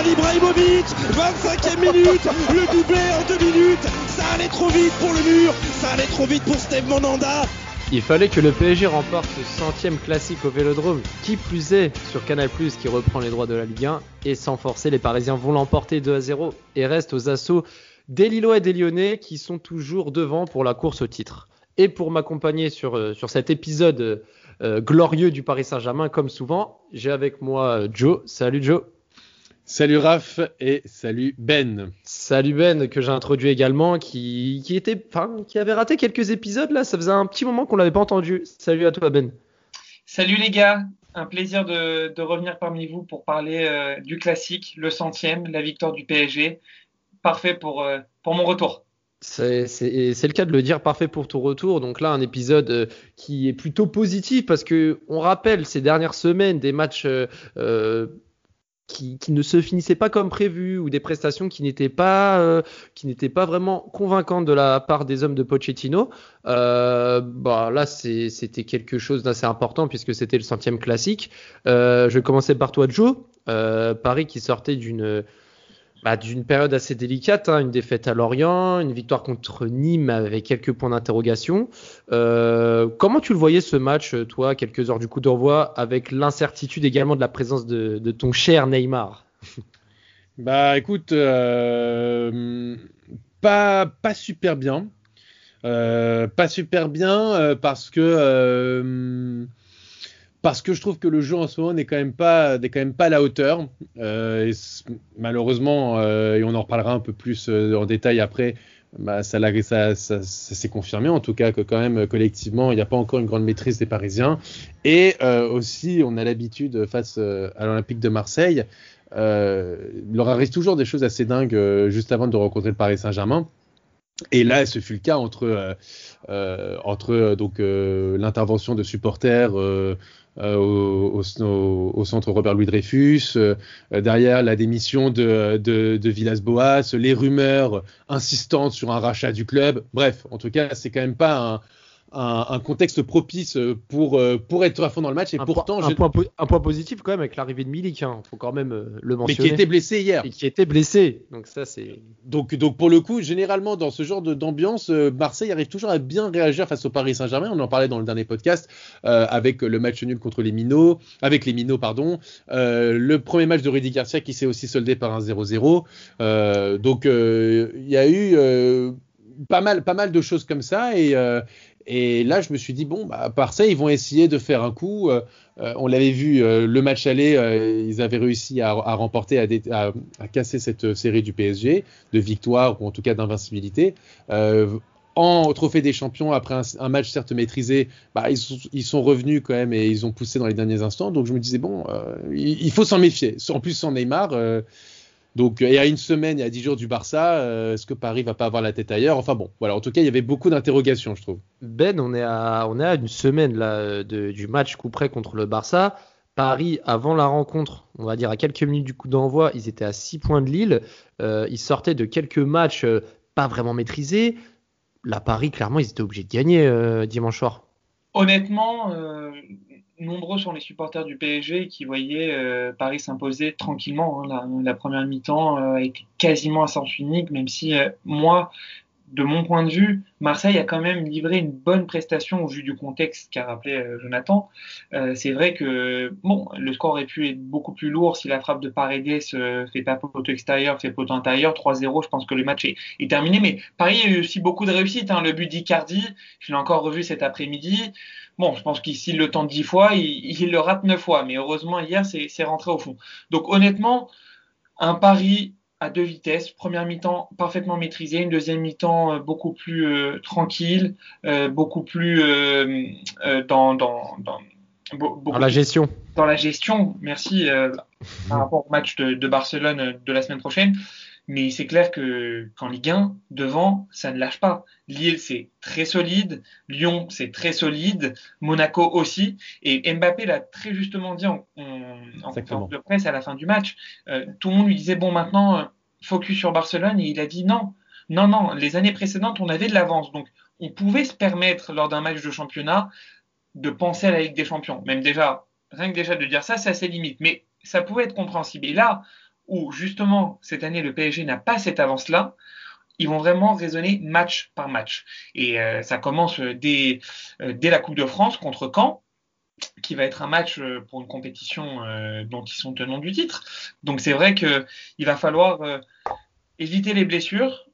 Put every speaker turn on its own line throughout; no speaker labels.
Zlatan Ibrahimovic 25e minute Le doublé en deux minutes Ça allait trop vite pour le mur Ça allait trop vite pour Steve Monanda
Il fallait que le PSG remporte ce centième classique au Vélodrome, qui plus est sur Canal+, qui reprend les droits de la Ligue 1, et sans forcer, les Parisiens vont l'emporter 2 à 0 et restent aux assauts des Lillois et des Lyonnais qui sont toujours devant pour la course au titre. Et pour m'accompagner sur, euh, sur cet épisode euh, glorieux du Paris Saint-Germain, comme souvent, j'ai avec moi euh, Joe. Salut Joe.
Salut Raph et salut Ben.
Salut Ben que j'ai introduit également, qui, qui était, enfin, qui avait raté quelques épisodes là. Ça faisait un petit moment qu'on l'avait pas entendu. Salut à toi Ben.
Salut les gars, un plaisir de, de revenir parmi vous pour parler euh, du classique, le centième, la victoire du PSG. Parfait pour, euh, pour mon retour.
C'est le cas de le dire, parfait pour ton retour. Donc là, un épisode euh, qui est plutôt positif parce que on rappelle ces dernières semaines des matchs euh, qui, ne se finissaient pas comme prévu ou des prestations qui n'étaient pas, euh, qui n'étaient pas vraiment convaincantes de la part des hommes de Pochettino. Euh, bah là, c'était quelque chose d'assez important puisque c'était le centième classique. Euh, je commencer par toi, Joe. Paris qui sortait d'une bah, d'une période assez délicate, hein, une défaite à Lorient, une victoire contre Nîmes avec quelques points d'interrogation. Euh, comment tu le voyais ce match, toi, quelques heures du coup d'envoi, avec l'incertitude également de la présence de, de ton cher Neymar?
Bah écoute, euh, pas, pas super bien. Euh, pas super bien euh, parce que euh, parce que je trouve que le jeu en ce moment n'est quand même pas n'est quand même pas à la hauteur. Euh, malheureusement, euh, et on en reparlera un peu plus euh, en détail après, bah, ça, s'est confirmé en tout cas que quand même collectivement, il n'y a pas encore une grande maîtrise des Parisiens. Et aussi, on a l'habitude face à l'Olympique de Marseille, il leur arrive toujours des choses assez dingues juste avant de rencontrer le Paris Saint-Germain. Et là, ce fut le cas entre entre donc l'intervention de supporters au, au, centre Robert Louis Dreyfus, derrière la démission de, de, de Villas-Boas, les rumeurs insistantes sur un rachat du club. Bref, en tout cas, c'est quand même pas un, un, un, contexte propice pour, pour être à fond dans le match. Et
un
pourtant,
point, un, point, un, point, positif quand même avec l'arrivée de Milik, hein, faut quand même le mentionner.
Mais qui était blessé hier.
Et qui était blessé. Donc ça c'est.
Donc donc pour le coup, généralement dans ce genre d'ambiance, euh, Marseille arrive toujours à bien réagir face au Paris Saint-Germain. On en parlait dans le dernier podcast euh, avec le match nul contre les Minots, avec les Minots pardon. Euh, le premier match de Rudy Garcia qui s'est aussi soldé par un 0-0. Euh, donc il y a eu pas mal pas mal de choses comme ça et et là, je me suis dit, bon, bah, par ça, ils vont essayer de faire un coup. Euh, on l'avait vu, euh, le match aller, euh, ils avaient réussi à, à remporter, à, à, à, casser cette série du PSG, de victoire ou en tout cas d'invincibilité. en trophée des champions, après un, un match certes maîtrisé, bah, ils, sont, ils, sont, revenus quand même et ils ont poussé dans les derniers instants. Donc je me disais, bon, il, il, faut s'en méfier. En plus, sans Neymar. Donc, il y a une semaine, il y a dix jours du Barça, euh, est-ce que Paris va pas avoir la tête ailleurs? Enfin bon, voilà. En tout cas, il y avait beaucoup d'interrogations, je trouve.
Ben, on est à, on est à une semaine là de, du match coup près contre le Barça. Paris, avant la rencontre, on va dire à quelques minutes du coup d'envoi, ils étaient à 6 points de Lille. Euh, ils sortaient de quelques matchs euh, pas vraiment maîtrisés. Là, Paris, clairement, ils étaient obligés de gagner euh, dimanche soir.
Honnêtement, nombreux sont les supporters du PSG qui voyaient euh, Paris s'imposer tranquillement. Hein. La, première mi-temps euh, a quasiment à sens unique, même si euh, moi, de mon point de vue, Marseille a quand même livré une bonne prestation au vu du contexte qu'a rappelé euh, Jonathan. Euh, c'est vrai que bon, le score aurait pu être beaucoup plus lourd si la frappe de Paredes euh, fait pas poteau extérieur, fait poteau intérieur. 3-0, je pense que le match est, terminé. Mais Paris a eu aussi beaucoup de réussite. Hein. Le but d'Icardi, je l'ai encore revu cet après-midi. Bon, je pense qu'il le tente dix fois, il, il, le rate neuf fois. Mais heureusement, hier, c'est rentré au fond. Donc honnêtement, un pari à deux vitesses. Première mi-temps parfaitement maîtrisée, une deuxième mi-temps euh, beaucoup plus euh, tranquille, euh, beaucoup plus euh, dans, dans, dans,
dans, la gestion.
Dans la gestion, merci par rapport au match de, de, Barcelone de la semaine prochaine. Mais c'est clair que qu'en Ligue 1, devant, ça ne lâche pas. Lille, c'est très solide. Lyon, c'est très solide. Monaco aussi. Et Mbappé l'a très justement dit en, en, conférence de presse à la fin du match. Euh, tout le monde lui disait, bon, maintenant, euh, focus sur Barcelone. Et il a dit non. Non, non, les années précédentes, on avait de l'avance. Donc, on pouvait se permettre, lors d'un match de championnat, de penser à la Ligue des Champions. Même déjà, rien que déjà de dire ça, c'est assez limite. Mais ça pouvait être compréhensible. Et là, où justement cette année le PSG n'a pas cette avance-là, ils vont vraiment raisonner match par match. Et euh, ça commence euh, dès, euh, dès la Coupe de France contre Caen, qui va être un match pour une compétition dont ils sont tenants du titre. Donc c'est vrai qu'il va falloir éviter les blessures,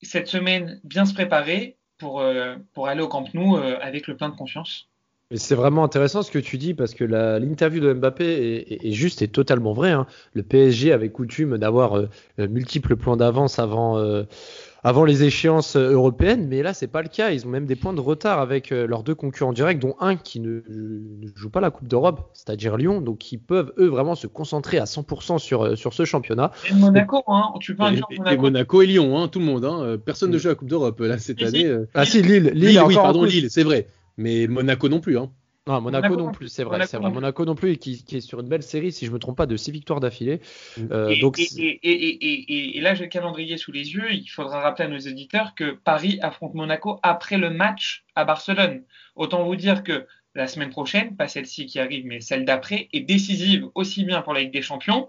cette semaine bien se préparer pour, pour aller au Camp Nou avec le plein de confiance
c'est vraiment intéressant ce que tu dis parce que l'interview de Mbappé est, juste et totalement vraie. Hein. Le PSG avait coutume d'avoir euh, multiples plans d'avance avant, euh, avant les échéances européennes, mais là c'est pas le cas. Ils ont même des points de retard avec euh, leurs deux concurrents directs, dont un qui ne, joue pas la Coupe d'Europe, c'est-à-dire Lyon, donc ils peuvent eux vraiment se concentrer à 100% sur, sur ce championnat.
Et Monaco, hein, tu peux
et, Monaco. Et Monaco et Lyon, hein, tout le monde. Hein. Personne ne joue la Coupe d'Europe là cette année.
Ah si, Lille, Lille,
oui, pardon, Lille, c'est vrai. Mais Monaco non plus. Hein.
Non, Monaco, non plus, c'est vrai, c'est vrai. Monaco non plus, qui, qui, est sur une belle série, si je me trompe pas, de 6 victoires d'affilée.
Mm. Euh, et, donc... Et, et, et, là, j'ai le calendrier sous les yeux. Il faudra rappeler à nos éditeurs que Paris affronte Monaco après le match à Barcelone. Autant vous dire que la semaine prochaine, pas celle-ci qui arrive, mais celle d'après, est décisive aussi bien pour la Ligue des Champions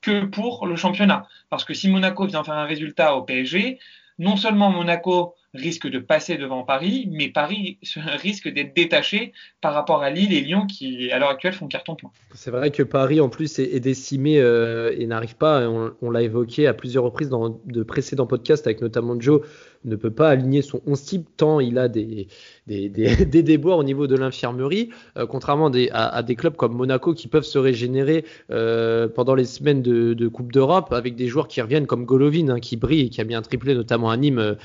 que pour le championnat. Parce que si Monaco vient faire un résultat au PSG, non seulement Monaco risque de passer devant Paris, mais Paris risque d'être détaché par rapport à Lille et Lyon qui, à l'heure actuelle, font carton plein.
C'est vrai que Paris, en plus, est, décimé euh, et n'arrive pas, on, l'a évoqué à plusieurs reprises dans de précédents podcasts avec notamment Joe, ne peut pas aligner son 11 type tant il a des, des, déboires au niveau de l'infirmerie, euh, contrairement à, des clubs comme Monaco qui peuvent se régénérer euh, pendant les semaines de, Coupe d'Europe avec des joueurs qui reviennent comme Golovin hein, qui brille et qui a mis un triplé notamment à Nîmes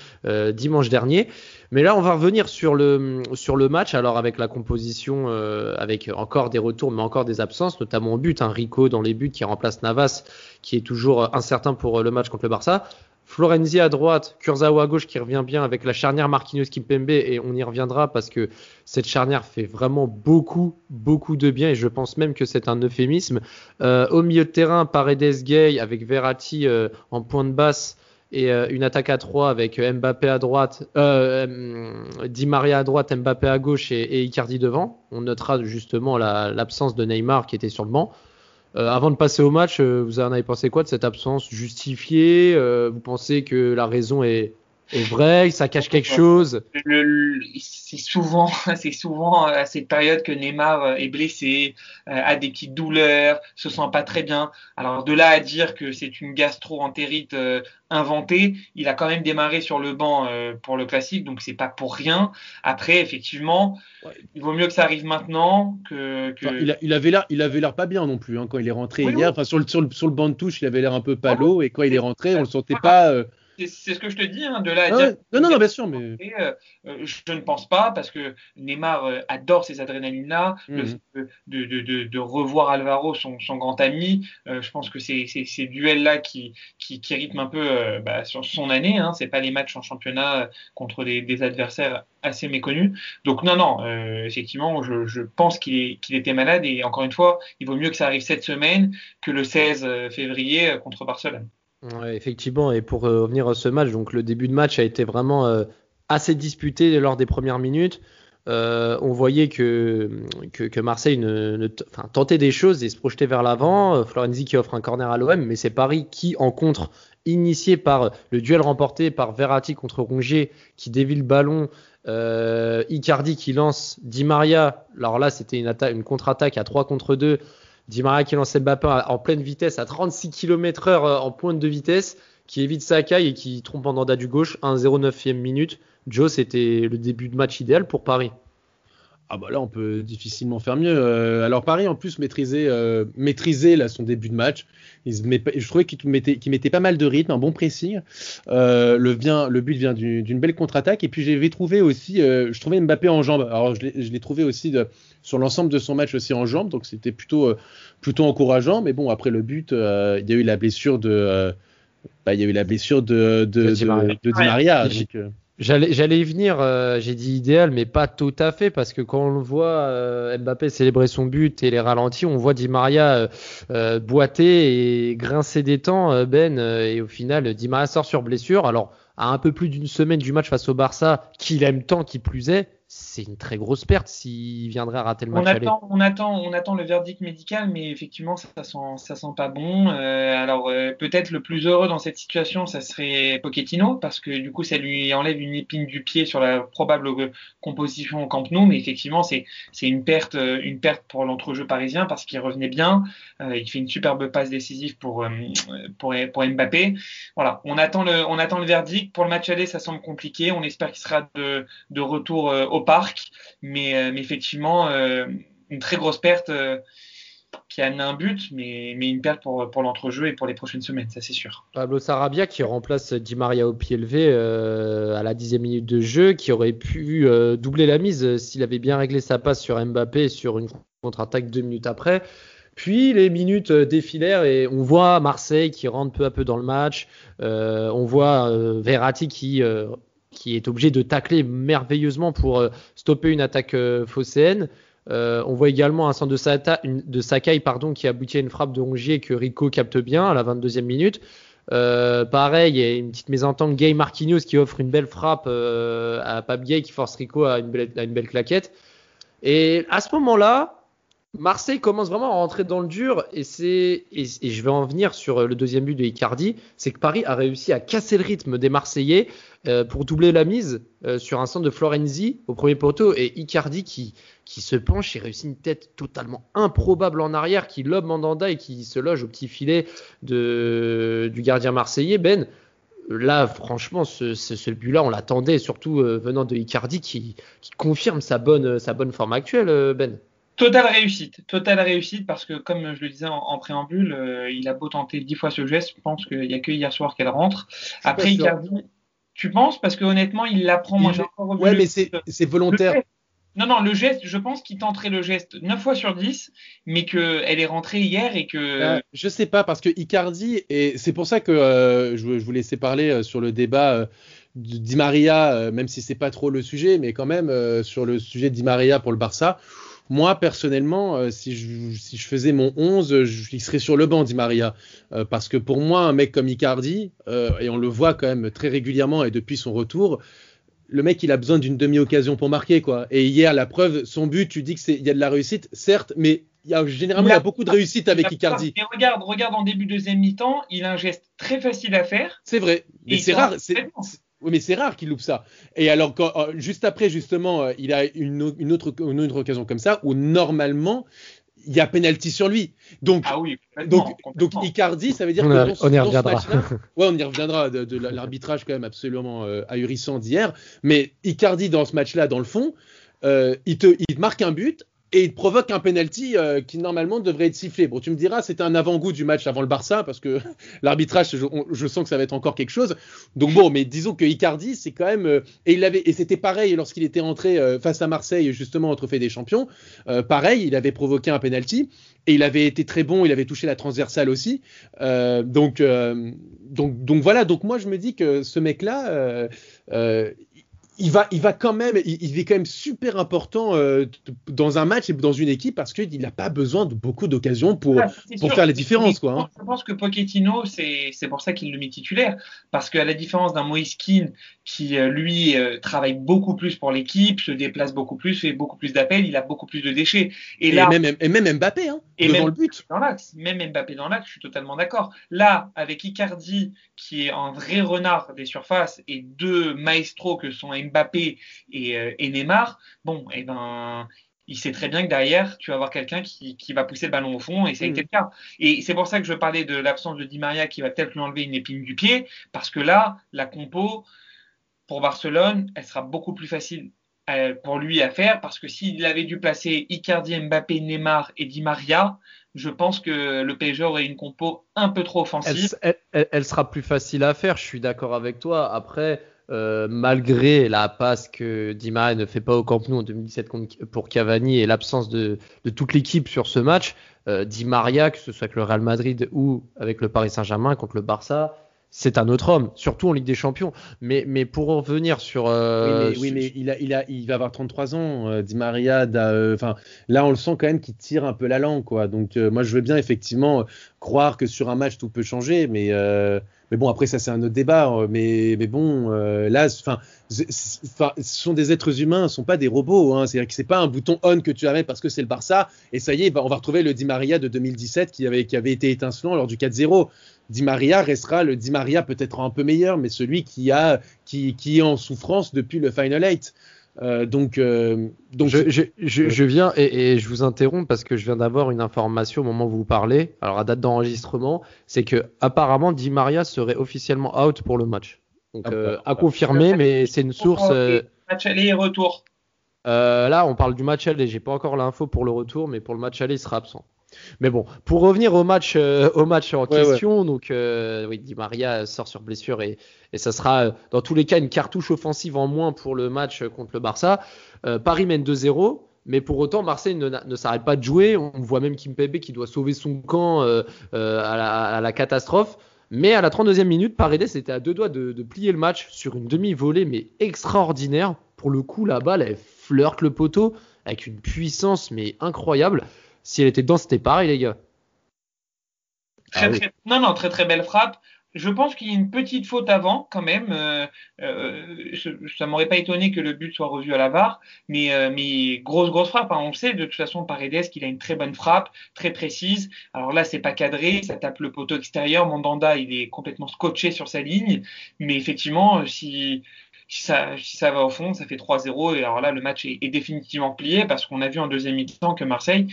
dimanche dernier. Mais là, on va revenir sur le, sur le match, alors avec la composition, euh, avec encore des retours, mais encore des absences, notamment au but. hein, Rico dans les buts qui remplace Navas, qui est toujours incertain pour le match contre le Barça. Florenzi à droite, Kurzawa à gauche qui revient bien avec la charnière Marquinhos Kimpembe et on y reviendra parce que cette charnière fait vraiment beaucoup, beaucoup de bien et je pense même que c'est un euphémisme. Euh, au milieu de terrain, Paredes Gay avec Verratti euh, en point de basse et euh, une attaque à 3 avec euh, Mbappé à droite, Di Maria à droite, Mbappé à gauche et, Icardi devant. On notera justement l'absence de Neymar qui était sur le banc. Avant de passer au match, vous en avez pensé quoi de cette absence justifiée? Vous pensez que la raison est, est vrai, ça cache quelque chose.
C'est souvent, c'est souvent à cette période que Neymar euh, est blessé, euh, a des petites douleurs, se sent pas très bien. Alors de là à dire que c'est une gastro-entérite euh, inventée, il a quand même démarré sur le banc pour le classique, donc c'est pas pour rien. Après, effectivement, il vaut mieux que ça arrive maintenant que.
il, avait l'air, il avait l'air pas bien non plus hein, quand il est rentré hier. Enfin sur le, sur le, sur le banc de touche, il avait l'air un peu palo et quand il est rentré, on le sentait pas
c'est ce que je te dis, hein, de là à
ah dire. Non, non, bien sûr, mais.
Euh, euh, je ne pense pas, parce que Neymar euh, adore ces adrénalines-là, mhm. de, de, de, de, revoir Alvaro, son, son grand ami. je pense que c'est ces duels-là qui, qui, qui, rythment un peu bah, sur son année. Hein, c'est pas les matchs en championnat contre des, des adversaires assez méconnus. Donc, non, non, effectivement, je, je pense qu'il qu'il était malade, et encore une fois, il vaut mieux que ça arrive cette semaine que le 16 février contre Barcelone
effectivement, et pour euh, revenir à ce match, donc le début de match a été vraiment euh, assez disputé lors des premières minutes. Euh, on voyait que, Marseille tentait des choses et se projetait vers l'avant. Florenzi qui offre un corner à l'OM, mais c'est Paris qui, en contre, initié par le duel remporté par Verratti contre Rongier, qui dévie le ballon, Icardi qui lance Di Maria. Alors là, c'était une, une contre-attaque à 3 contre 2 Di Maria qui lance Mbappé en pleine vitesse à 36 km heure euh, en pointe de vitesse, qui évite Sakai et qui trompe en Danda du gauche, 1-0 9e minute. Joe, c'était le début de match idéal pour Paris.
Ah bah là on peut difficilement faire mieux. Euh, alors Paris en plus maîtrisait, euh, là, son début de match. je trouvais qu'il mettait, mettait, pas mal de rythme, un bon pressing. Euh, le, vient, le but vient d'une belle contre-attaque. Et puis j'avais trouvé aussi, je trouvais Mbappé en jambes. Alors je l'ai trouvé aussi de, sur l'ensemble de son match aussi en jambes. Donc c'était plutôt, plutôt encourageant. Mais bon après le but, il y a eu la blessure de bah, il y a eu la blessure de, de,
Di Maria.
de- de Di Maria. Donc, euh,
J'allais, y venir, euh, j'ai dit idéal, mais pas tout à fait, parce que quand on le voit euh, Mbappé célébrer son but et les ralentis, on voit Di Maria euh, euh, boiter et grincer des temps, euh, Ben, et au final, Di Maria sort sur blessure. Alors, à un peu plus d'une semaine du match face au Barça, qu'il aime tant, qui plus est, c'est une très grosse perte s'il viendrait à rater le
On
match aller.
attend, on, attend, on attend le verdict médical, mais effectivement, ça sent, ça sent pas bon. Euh, alors, euh, peut-être le plus heureux dans cette situation, ça serait Pochettino, parce que du coup, ça lui enlève une épine du pied sur la probable composition au Camp Nou. Mais effectivement, c'est c'est une perte, euh, une perte pour l'entrejeu parisien, parce qu'il revenait bien. Euh, il fait une superbe passe décisive pour, pour, pour Mbappé. Voilà, on attend, le, on attend le verdict. Pour le match aller, ça semble compliqué. On espère qu'il sera de, de retour euh, au parc. Mais, euh, effectivement, euh, une très grosse perte euh, qui a un but, mais, une perte pour, l'entrejeu et pour les prochaines semaines, ça c'est sûr.
Pablo Sarabia qui remplace Di Maria au pied levé à la dixième minute de jeu, qui aurait pu doubler la mise s'il avait bien réglé sa passe sur Mbappé sur une contre-attaque deux minutes après. Puis les minutes défilèrent et on voit Marseille qui rentre peu à peu dans le match. On voit Verratti qui, qui est obligé de tacler merveilleusement pour euh, stopper une attaque euh, phocéenne. Euh, on voit également un centre de, Sakai pardon, qui aboutit à une frappe de Rongier que Rico capte bien à la 22e minute. Pareil, il y a une petite mésentente Gay Marquinhos qui offre une belle frappe à Pape Gay qui force Rico à une belle claquette. Et à ce moment-là, Marseille commence vraiment à rentrer dans le dur et c'est et, je vais en venir sur le deuxième but de Icardi, c'est que Paris a réussi à casser le rythme des Marseillais euh, pour doubler la mise euh, sur un centre de Florenzi au premier poteau et Icardi qui qui se penche et réussit une tête totalement improbable en arrière qui lobe Mandanda et qui se loge au petit filet de du gardien marseillais Ben. Là, franchement, ce, ce, ce but-là, on l'attendait, surtout euh, venant de Icardi, qui, qui confirme sa bonne, sa bonne forme actuelle, Ben.
Totale réussite, totale réussite parce que comme je le disais en, en préambule, euh, il a beau tenter dix fois ce geste, je pense qu'il n'y a que hier soir qu'elle rentre. Après. Icardi, tu penses? Parce que honnêtement il l'apprend. Moi j'ai encore
Ouais, mais c'est volontaire.
Non non le geste, je pense qu'il tenterait le geste 9 fois sur 10, mais que elle est rentrée hier et que
Euh, je sais pas parce que Icardi et c'est pour ça que euh, je, je vous laissais parler euh, sur le débat de Di Maria, euh, même si c'est pas trop le sujet, mais quand même sur le sujet de Di Maria pour le Barça. Moi personnellement, euh, si, je, si je faisais mon 11, je, il serait sur le banc Di Maria Euh, parce que pour moi un mec comme Icardi euh, et on le voit quand même très régulièrement et depuis son retour. Le mec, il a besoin d'une demi-occasion pour marquer, quoi. Et hier, la preuve, son but, tu dis que c'est, il y a de la réussite, certes, mais il y a généralement il y a beaucoup de réussite avec Icardi.
Mais regarde, regarde en début de deuxième mi-temps, il a un geste très facile à faire.
C'est vrai, mais
Et
c'est rare. c'est- oui, mais c'est rare qu'il loupe ça. Et alors, quand, euh, juste après, justement, euh, il a une, autre, une autre occasion comme ça où normalement il y a penalty sur lui. Donc,
Ah oui, complètement,
donc. Icardi, ça veut dire
On,
que
a-
dans ce-
on y reviendra.
Ouais, on y reviendra de, de l'arbitrage quand même absolument euh, ahurissant d'hier. Mais Icardi dans ce match-là, dans le fond, euh, il, te, il te marque un but et il provoque un penalty euh, qui normalement devrait être sifflé. Bon, tu me diras, c'était un avant-goût du match avant le Barça parce que l'arbitrage, je, sens que ça va être encore quelque chose. Donc bon, mais disons que Icardi, c'est quand même euh, et il avait et c'était pareil lorsqu'il était entré euh, face à Marseille justement au Trophée des Champions. Pareil, il avait provoqué un penalty et il avait été très bon. Il avait touché la transversale aussi. Donc, donc, donc voilà. Donc moi, je me dis que ce mec-là, euh, euh, il va, il va quand même, il, il est quand même super important euh, dans un match et dans une équipe parce qu'il n'a pas besoin de beaucoup d'occasions pour,
Ah,
pour
sûr.
faire les différences, quoi. hein.
Je pense que Pochettino, c'est pour ça qu'il le met titulaire. Parce qu'à la différence d'un Moïse Kean, qui euh, lui euh, travaille beaucoup plus pour l'équipe, se déplace beaucoup plus, fait beaucoup plus d'appels, il a beaucoup plus de déchets. Et,
Et,
là,
même, et même Mbappé, hein,
Et
devant
même-
le but.
dans l'axe, même Mbappé dans l'axe, je suis totalement d'accord. Là, avec Icardi, qui est un vrai renard des surfaces, et deux maestros que sont Mbappé et, euh, et Neymar, bon, eh ben, il sait très bien que derrière, tu vas avoir quelqu'un qui, qui va pousser le ballon au fond, et ça a été le cas. Et c'est pour ça que je parlais de l'absence de Di Maria qui va peut-être lui enlever une épine du pied, parce que là, la compo, pour Barcelone, elle sera beaucoup plus facile euh, pour lui à faire, parce que s'il avait dû placer Icardi, Mbappé, Neymar et Di Maria, je pense que le PSG aurait une compo un peu trop offensive.
elle- elle- elle sera plus facile à faire, je suis d'accord avec toi. Après, euh, malgré la passe que Di Maria ne fait pas au Camp Nou en 2017 contre- pour Cavani et l'absence de, de toute l'équipe sur ce match, euh, Di Maria, que ce soit avec le Real Madrid ou avec le Paris Saint-Germain contre le Barça, c'est un autre homme, surtout en Ligue des Champions. Mais, mais pour revenir sur. Euh,
oui, mais, il, a, il, a, il va avoir 33 ans, euh, Di Maria. Euh, là, on le sent quand même qu'il tire un peu la langue, quoi. Donc, moi, je veux bien effectivement croire que sur un match tout peut changer, mais mais bon, après ça c'est un autre débat. Mais, mais bon, là, enfin, ce sont des êtres humains, ce sont pas des robots. Hein. C'est-à-dire que c'est pas un bouton on que tu avais parce que c'est le Barça et ça y est, on va retrouver le Di Maria de 2017 qui avait, qui avait été étincelant lors du 4-0. Di Maria restera le Di Maria peut-être un peu meilleur, mais celui qui a qui, qui est en souffrance depuis le Final 8. Euh, donc, euh, donc
je, je, je, viens et, et, je vous interromps parce que je viens d'avoir une information au moment où vous parlez. Alors à date d'enregistrement, c'est que apparemment Di Maria serait officiellement out pour le match. Donc ah, euh, à confirmer, mais c'est une source. Euh,
match aller et retour.
Euh, là, on parle du match aller. J'ai pas encore l'info pour le retour, mais pour le match aller, il sera absent. Mais bon, pour revenir au match, euh, au match en question, donc euh, oui, Di Maria sort sur blessure et, et ça sera euh, dans tous les cas une cartouche offensive en moins pour le match contre le Barça. Paris mène 2-0. Mais pour autant, Marseille ne, ne s'arrête pas de jouer. On voit même Kim Kimpembe qui doit sauver son camp à la, à, la, catastrophe. Mais à la 32e minute, Paredes était à deux doigts de, de plier le match sur une demi-volée, mais extraordinaire. Pour le coup, la balle, elle flirte le poteau avec une puissance mais incroyable. Si elle était dedans, c'était pareil, les gars.
Très, ah non, non, très très belle frappe. Je pense qu'il y a une petite faute avant, quand même. Euh, euh, ça m'aurait pas étonné que le but soit revu à la VAR, mais, euh, mais grosse grosse frappe. Hein. On sait de toute façon Paredes qu'il a une très bonne frappe, très précise. Alors là, c'est pas cadré, ça tape le poteau extérieur. Mandanda, il est complètement scotché sur sa ligne, mais effectivement, si si ça, si ça va au fond, ça fait 3-0 et alors là, le match est, est définitivement plié parce qu'on a vu en deuxième mi-temps que Marseille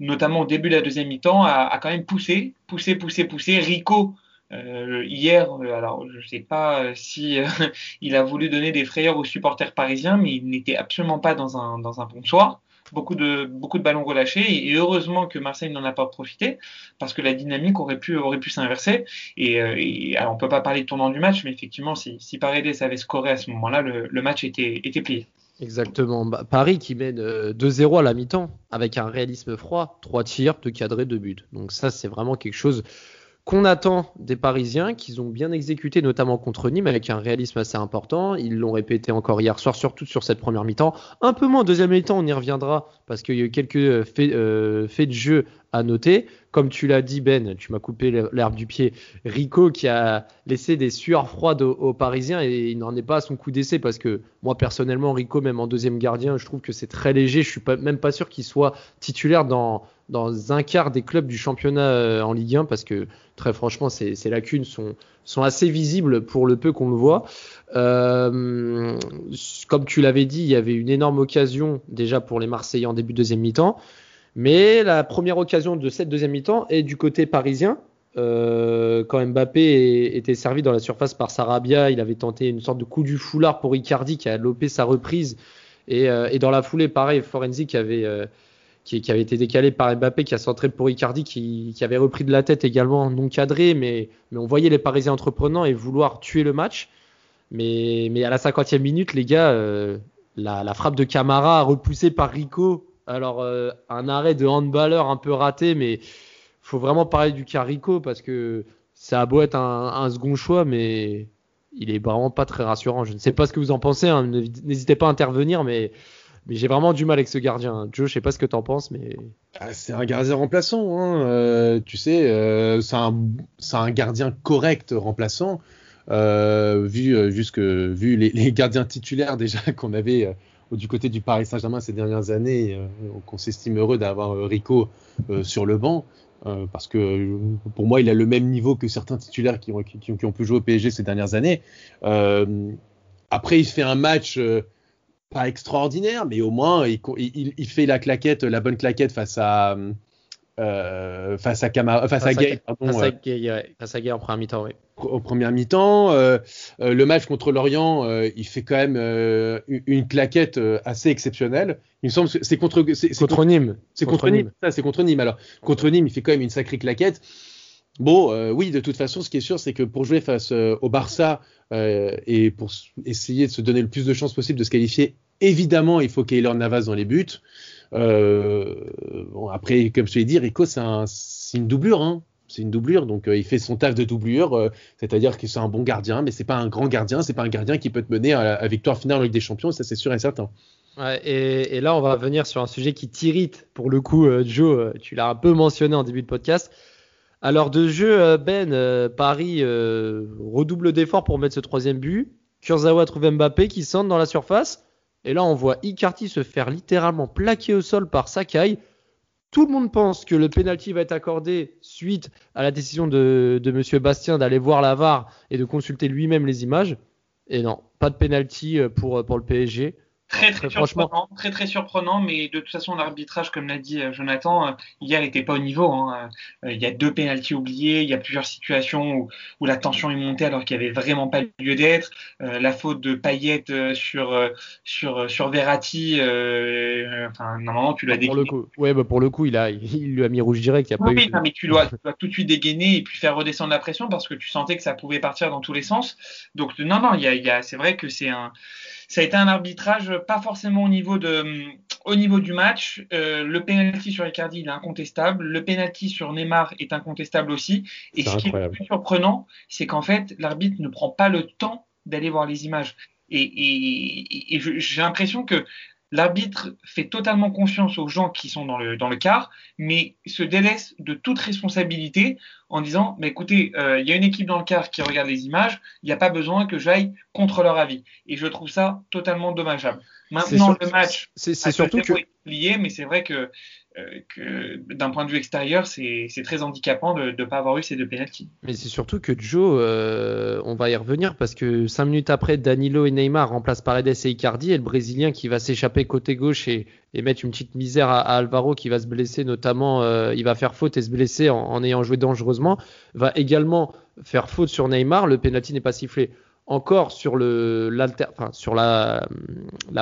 notamment au début de la deuxième mi-temps, a, quand même poussé, poussé, poussé, poussé. Rico, euh, hier, euh, alors je ne sais pas euh, si il a voulu donner des frayeurs aux supporters parisiens, mais il n'était absolument pas dans un, dans un bon soir. Beaucoup de, beaucoup de ballons relâchés et heureusement que Marseille n'en a pas profité parce que la dynamique aurait pu, aurait pu s'inverser. Et, et, alors on peut pas parler de tournant du match, mais effectivement, si, si Paredes avait scoré à ce moment-là, le, le match était, était plié.
Exactement. Bah, Paris qui mène 2-0 euh, à la mi-temps avec un réalisme froid, 3 tirs, 2 cadrés, 2 buts. Donc ça, c'est vraiment quelque chose qu'on attend des Parisiens, qu'ils ont bien exécuté, notamment contre Nîmes, avec un réalisme assez important. Ils l'ont répété encore hier soir, surtout sur cette première mi-temps. Un peu moins en deuxième mi-temps, on y reviendra, parce qu'il y a eu quelques euh, faits, euh, faits de jeu à noter. Comme tu l'as dit, Ben, tu m'as coupé l'herbe du pied. Rico qui a laissé des sueurs froides aux, Parisiens et il n'en est pas à son coup d'essai parce que moi personnellement, Rico, même en deuxième gardien, je trouve que c'est très léger. Je suis pas, même pas sûr qu'il soit titulaire dans, dans un quart des clubs du championnat euh, en Ligue 1 parce que très franchement, ces, lacunes sont, assez visibles pour le peu qu'on le voit. Euh, comme tu l'avais dit, il y avait une énorme occasion déjà pour les Marseillais en début de deuxième mi-temps. Mais la première occasion de cette deuxième mi-temps est du côté parisien. Euh, quand Mbappé était servi dans la surface par Sarabia, il avait tenté une sorte de coup du foulard pour Icardi qui a lopé sa reprise. Et, dans la foulée, pareil, Forenzi qui avait, euh, qui, avait été décalé par Mbappé, qui a centré pour Icardi, qui, avait repris de la tête également, non cadré, mais, mais on voyait les Parisiens entreprenants et vouloir tuer le match. Mais, mais à la 50e minute, les gars, la, la, frappe de Camara repoussée par Rico alors, euh, un arrêt de handballeur un peu raté, mais faut vraiment parler du Carico parce que ça a beau être un, second choix, mais il est vraiment pas très rassurant. Je ne sais pas ce que vous en pensez, hein. n'hésitez pas à intervenir, mais, j'ai vraiment du mal avec ce gardien. Joe, je sais pas ce que tu en penses, mais.
Ah, c'est un gardien remplaçant, hein. euh, tu sais, euh, c'est un, gardien correct remplaçant. vu, jusque, vu les, gardiens titulaires déjà qu'on avait du côté du Paris Saint-Germain ces dernières années, euh, qu'on s'estime heureux d'avoir euh, Rico euh, sur le banc. parce que pour moi, il a le même niveau que certains titulaires qui ont, qui, ont pu jouer au PSG ces dernières années. après, il fait un match pas extraordinaire, mais au moins il, il, fait la claquette, la bonne claquette face à euh, face à Camara, face, à Gay,
pardon, face, à Gay, face à Gay en première mi-temps, oui.
Au premier mi-temps, euh, euh, le match contre l'Orient, il fait quand même une claquette assez exceptionnelle. Il me semble que c'est contre,
c'est, contre, Nîmes.
C'est contre, Nîmes. Ça, c'est contre Nîmes. Alors contre Nîmes, il fait quand même une sacrée claquette. Bon, oui, de toute façon, ce qui est sûr, c'est que pour jouer face au Barça et pour essayer de se donner le plus de chances possible de se qualifier, évidemment, il faut Keylor Navas dans les buts. Euh, après, comme je te l'ai dit, Rico, c'est un, une doublure. Hein. c'est une doublure, donc euh, il fait son taf de doublure, euh, c'est-à-dire que c'est un bon gardien, mais c'est pas un grand gardien, c'est pas un gardien qui peut te mener à la victoire finale en Ligue des Champions, ça c'est sûr et certain.
Et, là, on va venir sur un sujet qui t'irrite, pour le coup, Joe, tu l'as un peu mentionné en début de podcast. Alors de jeu, Ben, Paris redouble d'efforts pour mettre ce troisième but. Kurzawa trouve Mbappé qui centre dans la surface. Et là, on voit Icardi se faire littéralement plaquer au sol par Sakai. Tout le monde pense que le penalty va être accordé suite à la décision de, de Monsieur Bastien d'aller voir la VAR et de consulter lui-même les images. Et non, pas de penalty euh, pour, pour le PSG.
Très très surprenant, très très surprenant, mais de toute façon l'arbitrage, comme l'a dit euh, Jonathan, euh, hier n'était pas au niveau. Hein. Euh, il y a deux pénalties oubliés, il y a plusieurs situations où, où la tension est montée alors qu'il n'y avait vraiment pas lieu d'être. la faute de Payet sur sur sur Verratti, enfin normalement tu l'as
dégainé. Pour le coup, ouais, bah pour le coup il a il lui a mis rouge direct. Il y a pas
eu... mais tu dois, tu dois tout de suite dégainer et puis faire redescendre la pression parce que tu sentais que ça pouvait partir dans tous les sens. Donc non non, il y a, il y a c'est vrai que c'est un ça a été un arbitrage pas forcément au niveau de au niveau du match. Euh, le penalty sur Icardi il est incontestable. Le penalty sur Neymar est incontestable aussi. Et ce qui est le plus surprenant, c'est qu'en fait l'arbitre ne prend pas le temps d'aller voir les images. Et, et, et j'ai l'impression que L'arbitre fait totalement confiance aux gens qui sont dans le, dans le quart, mais se délaisse de toute responsabilité en disant mais écoutez, euh, il y a une équipe dans le quart qui regarde les images, il n'y a pas besoin que j'aille contre leur avis. Et je trouve ça totalement dommageable. Maintenant, le match,
c'est surtout que
mais c'est vrai que euh, que d'un point de vue extérieur, c'est très handicapant de ne pas avoir eu ces deux pénalties.
Mais c'est surtout que Joe, euh, on va y revenir parce que cinq minutes après, Danilo et Neymar remplacent Paredes et Icardi et le Brésilien qui va s'échapper côté gauche et, mettre une petite misère à, Alvaro qui va se blesser, notamment euh, il va faire faute et se blesser en, ayant joué dangereusement, va également faire faute sur Neymar. Le pénalty n'est pas sifflé encore sur la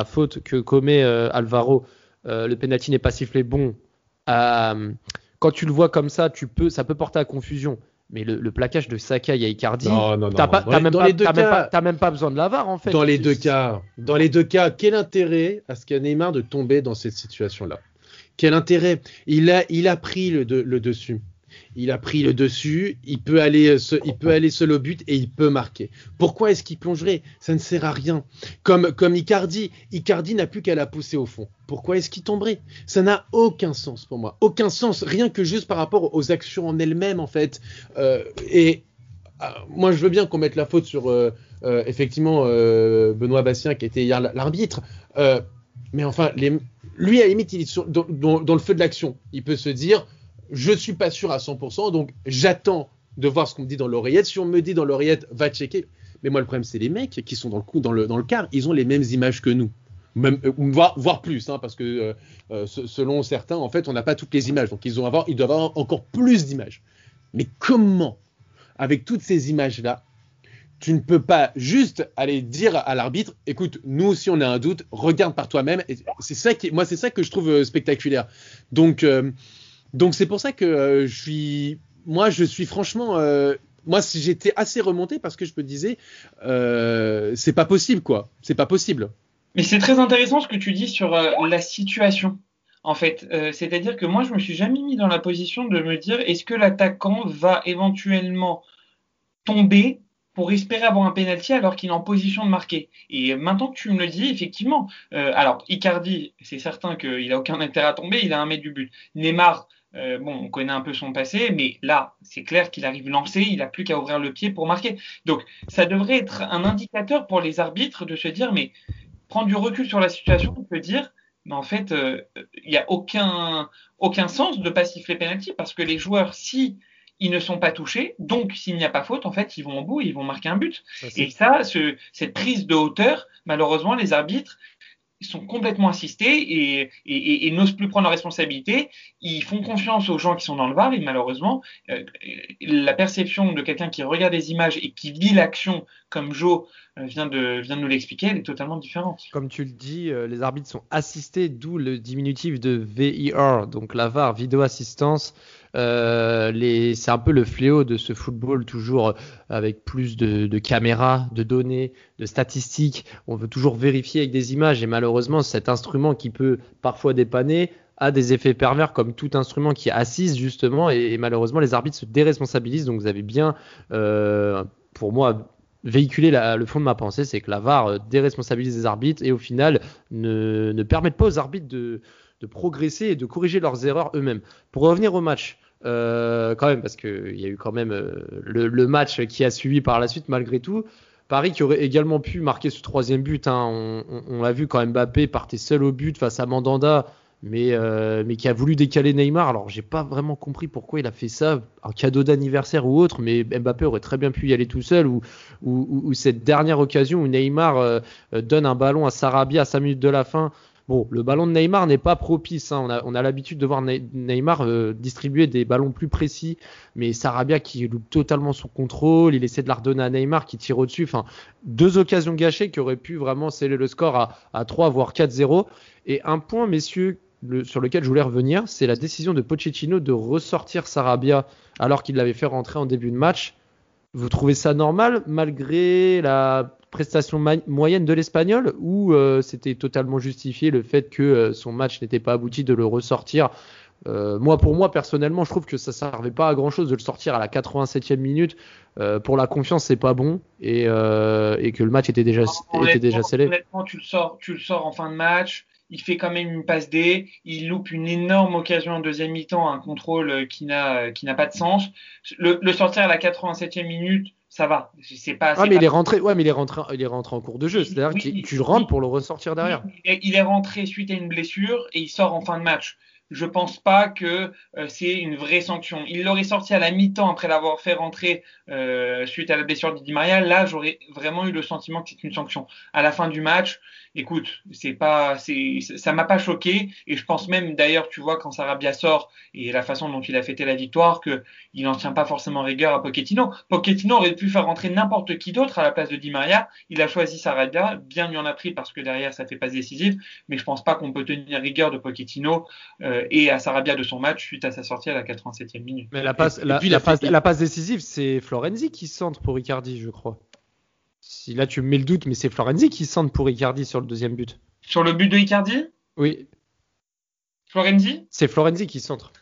faute que commet Alvaro. Le penalty n'est pas sifflé. Bon, euh, quand tu le vois comme ça, tu peux, ça peut porter à confusion. Mais le, le plaquage de Sakai à Icardi, t'as même, pas, même, pas besoin de l'avoir en fait.
Dans les deux cas, dans les deux cas, quel intérêt à ce qu'il Neymar de tomber dans cette situation-là? Quel intérêt? Il a, il a pris le, le dessus il a pris le dessus, il peut aller, il peut aller seul au but et il peut marquer. Pourquoi est-ce qu'il plongerait? Ça ne sert à rien. Comme, comme Icardi, Icardi n'a plus qu'à la pousser au fond. Pourquoi est-ce qu'il tomberait? Ça n'a aucun sens pour moi. Aucun sens, rien que juste par rapport aux actions en elles-mêmes en fait. Euh, et euh, moi je veux bien qu'on mette la faute sur euh, effectivement Benoît Bastien qui était hier l'arbitre. mais enfin, lui à la limite il est dans le feu de l'action. Il peut se dire je suis pas sûr à 100%, donc j'attends de voir ce qu'on me dit dans l'oreillette. Si on me dit dans l'oreillette, va checker. Mais moi, le problème, c'est les mecs qui sont dans le coup, dans le, dans le car, ils ont les mêmes images que nous. Même, euh, voire, plus, hein, parce que euh, euh, selon certains, en fait, on n'a pas toutes les images. Donc, ils, ont avoir, ils doivent avoir encore plus d'images. Mais comment, avec toutes ces images-là, tu ne peux pas juste aller dire à l'arbitre, écoute, nous si on a un doute, regarde par toi-même. C'est ça qui, moi, c'est ça que je trouve spectaculaire. Donc, donc c'est pour ça que euh, je suis, moi je suis franchement, euh, moi j'étais assez remonté parce que je me disais, euh, c'est pas possible quoi, c'est pas possible.
Mais c'est très intéressant ce que tu dis sur la situation. En fait, c'est-à-dire que moi je me suis jamais mis dans la position de me dire est-ce que l'attaquant va éventuellement tomber pour espérer avoir un penalty alors qu'il est en position de marquer? Et maintenant que tu me le dis, effectivement, alors Icardi, c'est certain qu'il a aucun intérêt à tomber, il a un mètre du but. Neymar, euh, bon, on connaît un peu son passé, mais là, c'est clair qu'il arrive lancé, il n'a plus qu'à ouvrir le pied pour marquer. Donc, ça devrait être un indicateur pour les arbitres de se dire, mais prendre du recul sur la situation, on peut dire, mais en fait, euh, il n'y a aucun, aucun sens de pas siffler penalty parce que les joueurs, si ils ne sont pas touchés, donc s'il n'y a pas faute, en fait, ils vont au bout et ils vont marquer un but. et ça, ce, cette prise de hauteur, malheureusement, les arbitres, sont complètement assistés et, n'osent plus prendre leurs responsabilités. Ils font confiance aux gens qui sont dans le VAR et malheureusement, euh, la perception de quelqu'un qui regarde des images et qui vit l'action comme Joe euh, vient, de, nous l'expliquer, est totalement différente.
Comme tu le dis, euh, les arbitres sont assistés, d'où le diminutif de VIR, donc la VAR, vidéo assistance. Euh, c'est un peu le fléau de ce football, toujours avec plus de, caméras, de données, de statistiques. On veut toujours vérifier avec des images et malheureusement, cet instrument qui peut parfois dépanner a des effets pervers comme tout instrument qui assise justement et, malheureusement les arbitres se déresponsabilisent donc vous avez bien euh, pour moi véhiculé le fond de ma pensée c'est que la VAR euh, déresponsabilise les arbitres et au final ne, ne permettent pas aux arbitres de, de, progresser et de corriger leurs erreurs eux-mêmes. Pour revenir au match, euh, quand même parce qu'il y a eu quand même le, le, match qui a suivi par la suite malgré tout. Paris qui aurait également pu marquer ce troisième but. Hein. On, l'a vu quand Mbappé partait seul au but face à Mandanda, mais, euh, mais qui a voulu décaler Neymar. Alors j'ai pas vraiment compris pourquoi il a fait ça, un cadeau d'anniversaire ou autre, mais Mbappé aurait très bien pu y aller tout seul. Ou, cette dernière occasion où Neymar euh, donne un ballon à Sarabia à 5 minutes de la fin Bon, le ballon de Neymar n'est pas propice. Hein. On a, l'habitude de voir Neymar euh, distribuer des ballons plus précis, mais Sarabia qui loupe totalement son contrôle, il essaie de la redonner à Neymar qui tire au-dessus. Enfin, deux occasions gâchées qui auraient pu vraiment sceller le score à, à 3 voire 4-0. Et un point, messieurs, sur lequel je voulais revenir, c'est la décision de Pochettino de ressortir Sarabia alors qu'il l'avait fait rentrer en début de match. Vous trouvez ça normal malgré la prestation moyenne de l'Espagnol ou euh, c'était totalement justifié le fait que euh, son match n'était pas abouti de le ressortir? Euh, moi, pour moi, personnellement, je trouve que ça servait pas à grand chose de le sortir à la 87e minute. pour la confiance, c'est pas bon et, et, que le match était déjà, était déjà scellé.
Honnêtement, tu le sors, tu le sors en fin de match. Il fait quand même une passe D. Il loupe une énorme occasion en deuxième mi-temps, un contrôle qui n'a qui n'a pas de sens. Le, le sortir à la 87e minute, ça va. C'est pas.
Ah, mais il est rentré. Ouais, mais il est rentré. Il est rentré en cours de jeu. C'est-à-dire que tu rentres pour le ressortir derrière.
Il est rentré suite à une blessure et il sort en fin de match je pense pas que euh, c'est une vraie sanction. Il l'aurait sorti à la mi-temps après l'avoir fait rentrer euh, suite à la blessure de Di Maria. Là, j'aurais vraiment eu le sentiment que c'est une sanction. À la fin du match, écoute, c'est pas, c'est, ça m'a pas choqué. Et je pense même, d'ailleurs, tu vois, quand Sarabia sort et la façon dont il a fêté la victoire, que il n'en tient pas forcément rigueur à Pochettino. Pochettino aurait pu faire rentrer n'importe qui d'autre à la place de Di Maria. Il a choisi Sarabia, bien lui en a pris parce que derrière ça fait pas décisif. Mais je pense pas qu'on peut tenir rigueur de Pochettino. Euh, et à Sarabia de son match suite à sa sortie à la 87e minute.
Mais la passe, la, passe, décisive, c'est Florenzi qui centre pour Icardi, je crois. Si là tu me mets le doute, mais c'est Florenzi qui centre pour Icardi sur le deuxième but.
Sur le but de Icardi?
Oui.
Florenzi?
C'est Florenzi qui centre.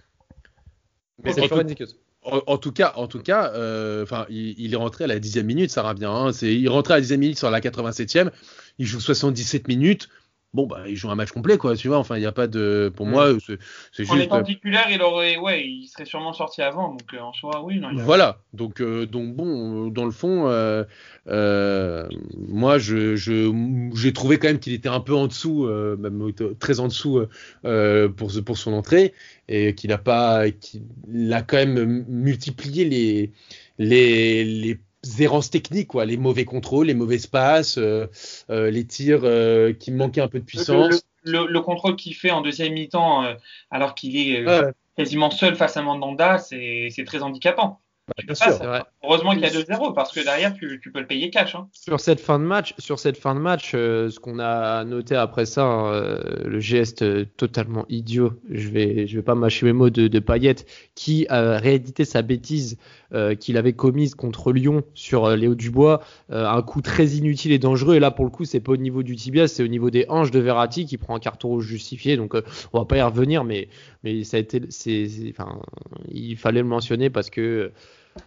Mais c'est Florenzi qui en, tout cas, en tout cas, euh, enfin, il, est rentré à la dixième minute, Sarabia. Hein. C'est, il est rentré à la dixième minute sur la 87e. Il joue 77 minutes bon bah il joue un match complet quoi tu vois enfin il n'y a pas de pour moi mm. c'est, juste en
étant titulaire il aurait ouais il serait sûrement sorti avant donc euh, en soi oui
voilà donc euh, donc bon dans le fond euh, moi je, j'ai trouvé quand même qu'il était un peu en dessous même très en dessous pour pour son entrée et qu'il a pas qu'il a quand même multiplié les les, les errances techniques, quoi, les mauvais contrôles, les mauvais passes, euh, euh, les tirs euh, qui manquaient un peu de puissance.
Le, contrôle qu'il fait en deuxième mi-temps, alors qu'il est quasiment seul face à Mandanda, c'est très handicapant. Bah, Heureusement qu'il y a 2-0 parce que derrière tu, peux le payer cash. Hein.
Sur cette fin de match, sur cette fin de match, euh, ce qu'on a noté après ça, hein, euh, le geste totalement idiot. Je vais, je vais pas mâcher mes mots de, de Payet qui a réédité sa bêtise euh, qu'il avait commise contre Lyon sur Léo Dubois, un coup très inutile et dangereux. Et là pour le coup, c'est pas au niveau du tibia, c'est au niveau des hanches de Verratti qui prend un carton rouge justifié. Donc on va pas y revenir, mais mais ça a été, c'est, enfin, il fallait le mentionner parce que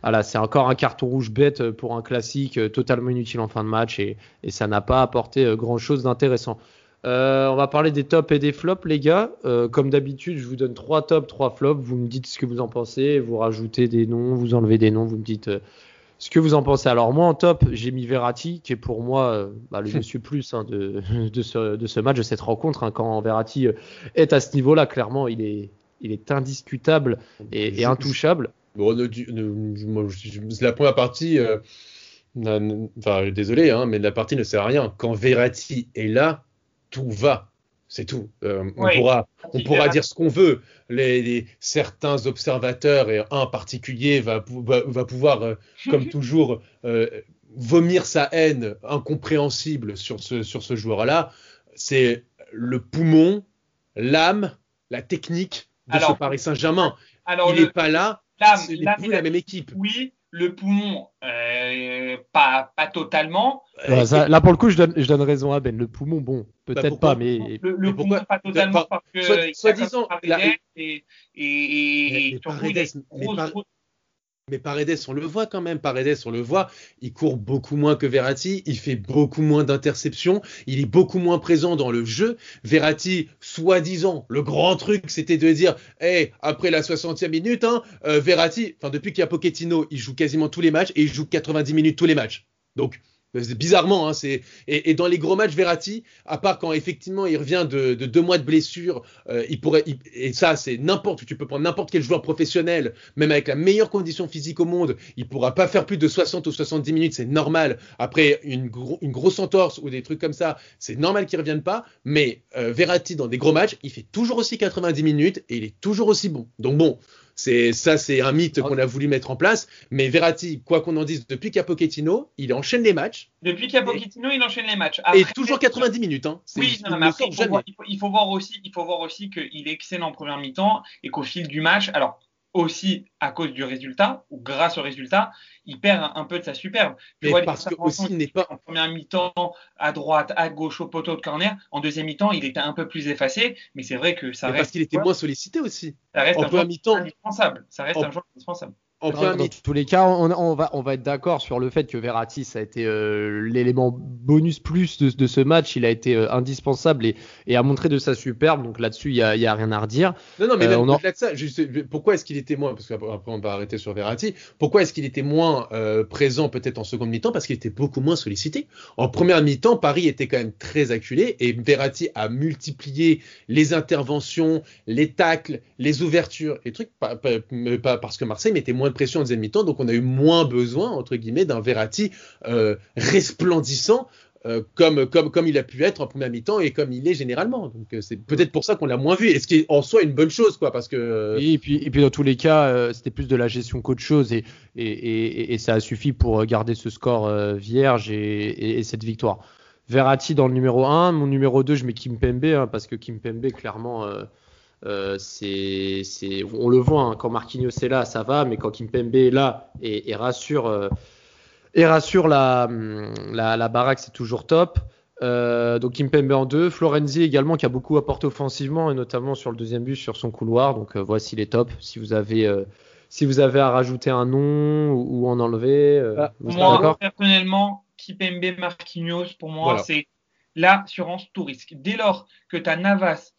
voilà, c'est encore un carton rouge bête pour un classique euh, totalement inutile en fin de match et, ça n'a pas apporté euh, grand chose d'intéressant. Euh, on va parler des tops et des flops, les gars. comme d'habitude, je vous donne trois tops, trois flops. Vous me dites ce que vous en pensez, vous rajoutez des noms, vous enlevez des noms, vous me dites ce que vous en pensez. Alors moi en top, j'ai mis Verratti, qui est pour moi bah, le monsieur plus hein, de, de, ce, match, de cette rencontre. Hein. quand Verratti est à ce niveau-là, clairement, il est, il est indiscutable et intouchable
la première partie, euh, enfin, désolé, hein, mais la partie ne sert à rien. Quand Verratti est là, tout va. C'est tout. Euh, on pourra, on pourra dire ce qu'on veut. Les, certains observateurs et un particulier va, va, pouvoir, euh, comme toujours, vomir sa haine incompréhensible sur ce, sur ce joueur-là. C'est le poumon, l'âme, la technique de ce Paris Saint-Germain. Il n'est pas là,
c'est plus la même équipe. Oui, le poumon, euh, euh, pas, pas totalement.
Ça, là, pour le coup, je donne, je donne raison à Ben. Le poumon, bon, peut-être
pourquoi
pas, mais.
Le, le
Mais pourquoi-
poumon, pas totalement
Enfin,
parce que
soit-
il
soit
y a
disant, la-
et, et, et,
Mais- mais Paredes, mais Mais Paredes, on le voit quand même. Paredes, on le voit. Il court beaucoup moins que Verratti. Il fait beaucoup moins d'interceptions. Il est beaucoup moins présent dans le jeu. Verratti, soi-disant, le grand truc, c'était de dire, hey, après la 60e minute, hein, euh, Verratti, enfin, depuis qu'il y a Pochettino, il joue quasiment tous les matchs et il joue 90 minutes tous les matchs. Donc, bizarrement, hein, c'est et, dans les gros matchs Verratti, à part quand effectivement il revient de, de deux mois de blessure, euh, il pourrait et ça c'est n'importe tu peux prendre n'importe quel joueur professionnel, même avec la meilleure condition physique au monde, il pourra pas faire plus de 60 ou 70 minutes, c'est normal. Après une grosse entorse ou des trucs comme ça, c'est normal qu'il revienne pas. Mais euh, Verratti dans des gros matchs, il fait toujours aussi 90 minutes et il est toujours aussi bon. Donc bon. C'est ça, c'est un mythe qu'on a voulu mettre en place. Mais Verratti, quoi qu'on en dise, depuis qu'il y a Pochettino, il enchaîne les matchs
Depuis qu'il y a Pochettino, il enchaîne les matchs.
et toujours 90 minutes. Hein.
Oui, non,
ne
mais après,
sort
il faut,
jamais.
voir, il, faut, il faut voir aussi, il faut voir aussi qu'il est excellent en première mi-temps et qu'au fil du match, alors aussi à cause du résultat ou grâce au résultat, il perd un, un peu de sa superbe. Vois,
parce que aussi, n'est pas-
en première mi-temps à droite, à gauche, au poteau de corner. En deuxième mi-temps, il était un peu plus effacé, mais c'est vrai que ça
Mais
reste,
parce qu'il était moins sollicité aussi.
ça reste
en
un
première
joueur
mi-temps-
indispensable. Ça reste
en-
un joueur indispensable.
En
Dans, dans tous les cas, on, on va, on va être d'accord sur le fait que Verratti, ça a été euh, l'élément bonus plus de, de ce match. Il a été euh, indispensable et, et a montré de sa superbe. Donc là-dessus, il n'y a, il y a rien à redire.
Non, non, mais
Euh, on en-
ça, juste, pourquoi est-ce qu'il était moins, parce qu'après après, on va arrêter sur Verratti, pourquoi est-ce qu'il était moins euh, présent peut-être en seconde mi-temps? Parce qu'il était beaucoup moins sollicité. En première mi-temps, Paris était quand même très acculé et Verratti a multiplié les interventions, les tacles, les ouvertures, les trucs, pas, pas- parce que Marseille mettait moins de pression en deuxième mi-temps, donc on a eu moins besoin, entre guillemets, d'un Verratti euh, resplendissant euh, comme, comme, comme il a pu être en première mi-temps et comme il est généralement. Donc euh, c'est peut-être pour ça qu'on l'a moins vu, et ce qui est en soi une bonne chose, quoi, parce que
Et puis, et puis dans tous les cas, c'était plus de la gestion qu'autre chose et, et, et, ça a suffi pour garder ce score vierge et cette victoire. Verratti dans le numéro 1, mon numéro 2, je mets Kimpembe hein, parce que Kimpembe, clairement, euh, euh, c'est, c'est, on le voit, hein, quand Marquinhos est là, ça va, mais quand Kimpembe est là et, et rassure, euh, et rassure la, hum, la, la baraque, c'est toujours top. Euh, donc Kimpembe en deux, Florenzi également qui a beaucoup apporté offensivement et notamment sur le deuxième but sur son couloir. Donc euh, voici les tops. Si vous avez euh, si vous avez à rajouter un nom ou, ou en enlever, euh,
Ah,
vous êtes
Moi,
d'accord?
personnellement, Kipembe Marquinhos, pour moi,
Voilà.
c'est l'assurance tout risque. Dès lors que tu as Navas,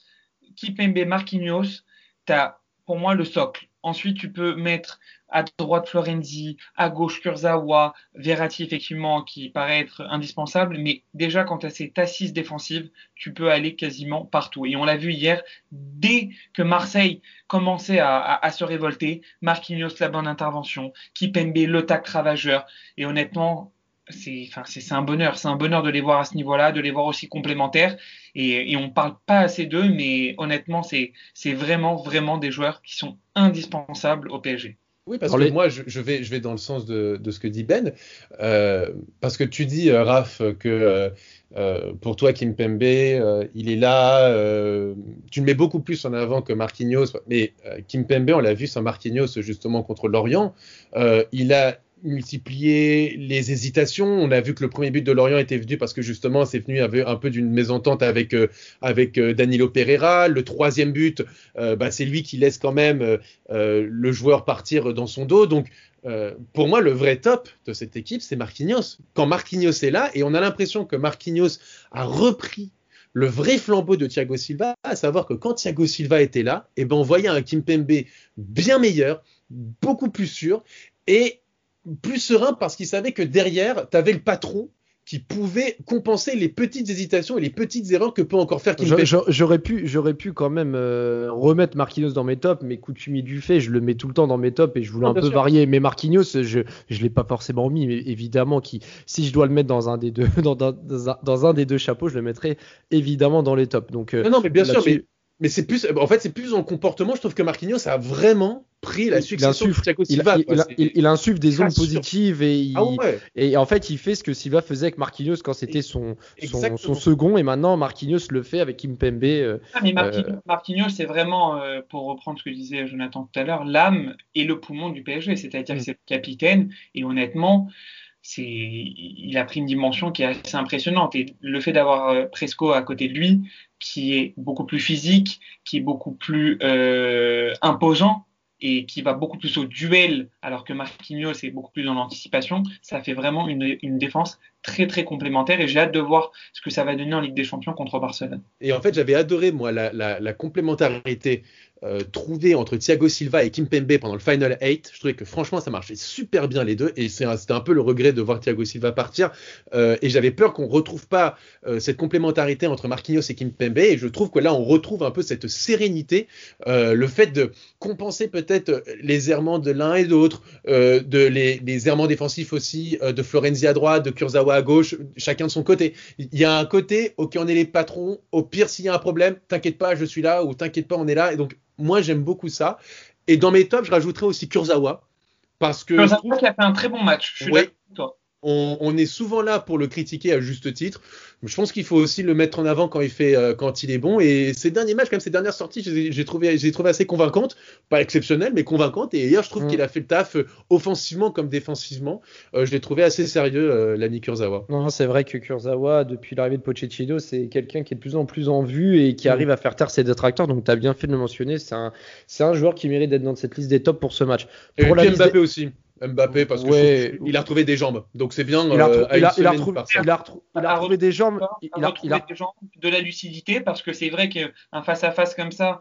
Kipembe Marquinhos, tu as pour moi le socle. Ensuite, tu peux mettre à droite Florenzi, à gauche Kurzawa, Verratti, effectivement, qui paraît être indispensable. Mais déjà, quand tu as cette assise défensive, tu peux aller quasiment partout. Et on l'a vu hier, dès que Marseille commençait à, se révolter, Marquinhos, la bonne intervention, Kipembe, le tac ravageur. Et honnêtement, c'est enfin, c'est c'est un bonheur. C'est un bonheur de les voir à ce niveau-là, de les voir aussi complémentaires. Et, et on parle pas assez d'eux, mais honnêtement, c'est c'est vraiment, vraiment des joueurs qui sont indispensables au PSG.
Oui, parce que
les-
moi, je, je vais, je vais dans le sens de, de ce que dit Ben. Euh, parce que tu dis, euh, Raph, que euh, euh, pour toi, Kimpembe, euh, il est là. euh, tu le mets beaucoup plus en avant que Marquinhos. Mais euh, Kimpembe, on l'a vu sans Marquinhos, justement, contre Lorient. Euh, il a multiplié les hésitations. On a vu que le premier but de Lorient était venu parce que justement, c'est venu un peu d'une mésentente avec, euh, avec euh, Danilo Pereira. Le troisième but, euh, bah, c'est lui qui laisse quand même le joueur partir dans son dos. Donc, pour moi, le vrai top de cette équipe, c'est Marquinhos. Quand Marquinhos est là, et on a l'impression que Marquinhos a repris le vrai flambeau de Thiago Silva, à savoir que quand Thiago Silva était là, eh ben, on voyait un Kimpembe bien meilleur, beaucoup plus sûr, et plus serein parce qu'il savait que derrière, tu avais le patron qui pouvait compenser les petites hésitations et les petites erreurs que peut encore faire
je- J'aurais pu, j'aurais pu quand même euh, remettre Marquinhos dans mes tops, mais coutumier du fait, je le mets tout le temps dans mes tops et je voulais
Non,
un peu
sûr.
varier. Mais Marquinhos, je je l'ai pas forcément mis, mais évidemment, qui, si je dois le mettre dans un des deux, dans, dans- dans un, dans un des deux chapeaux, je le mettrai évidemment dans les tops. Donc euh,
Non, non, mais bien sûr, mais, mais c'est plus, en fait, c'est plus dans le comportement. Je trouve que Marquinhos a vraiment pris la
Il
succession de
insuffle,
Thiago
il,
Silva.
il- il- il- il insuffle des ondes positives et, il-
Ah ouais,
et en fait il fait ce que Silva faisait avec Marquinhos quand c'était son, son,
Exactement.
son second et maintenant Marquinhos le fait avec Kimpembe. euh,
Ah, mais Marquinhos, Marquinhos, c'est vraiment, euh, pour reprendre ce que disait Jonathan tout à l'heure, l'âme et le poumon du PSG. C'est-à-dire
Mm.
que c'est le capitaine. Et honnêtement, c'est, il a pris une dimension qui est assez impressionnante. Et le fait d'avoir euh, Presco à côté de lui, qui est beaucoup plus physique, qui est beaucoup plus euh, imposant et qui va beaucoup plus au duel, alors que Marquinhos est beaucoup plus dans l'anticipation, ça fait vraiment une, une défense très très complémentaire et j'ai hâte de voir ce que ça va donner en Ligue des Champions contre Barcelone.
Et en fait, j'avais adoré moi la, complémentarité euh, trouvé entre Thiago Silva et Kimpembe pendant le Final 8. Je trouvais que franchement ça marchait super bien les deux et c'était un peu le regret de voir Thiago Silva partir euh, et j'avais peur qu'on retrouve pas euh, cette complémentarité entre Marquinhos et Kimpembe et je trouve que là on retrouve un peu cette sérénité, le fait de compenser peut-être les errements de l'un et de l'autre, de les, les, errements défensifs aussi de Florenzi à droite, de Kurzawa à gauche, chacun de son côté. Il y a un côté, ok on est les patrons, au pire s'il y a un problème, t'inquiète pas je suis là ou t'inquiète pas on est là et donc moi, j'aime beaucoup ça. Et dans mes tops, je rajouterais aussi Kurzawa. Parce que.
Kurzawa qui a fait un très bon match. Je suis
ouais. toi on, on, est souvent là pour le critiquer à juste titre. Je pense qu'il faut aussi le mettre en avant quand il fait, euh, quand il est bon. Et ces derniers matchs, comme ces dernières sorties, j'ai trouvé, j'ai trouvé assez convaincantes, pas exceptionnelles, mais convaincantes. Et hier, je trouve mm. qu'il a fait le taf euh, offensivement comme défensivement. Euh, je l'ai trouvé assez sérieux, euh, l'ami Kurzawa.
Non, c'est vrai que Kurzawa, depuis l'arrivée de Pochettino, c'est quelqu'un qui est de plus en plus en vue et qui mm. arrive à faire taire ses détracteurs. Donc, tu as bien fait de le mentionner. C'est un, un joueur qui mérite d'être dans cette liste des tops pour ce match.
Et puis Mbappé des... aussi. Mbappé parce que ouais. il a retrouvé des jambes. Donc c'est bien.
Il a, euh, il a, il a retrouvé, il a, retrouvé, il a retrouvé des jambes.
Il a, retrouvé des jambes, de la lucidité parce que c'est vrai qu'un face à face comme ça,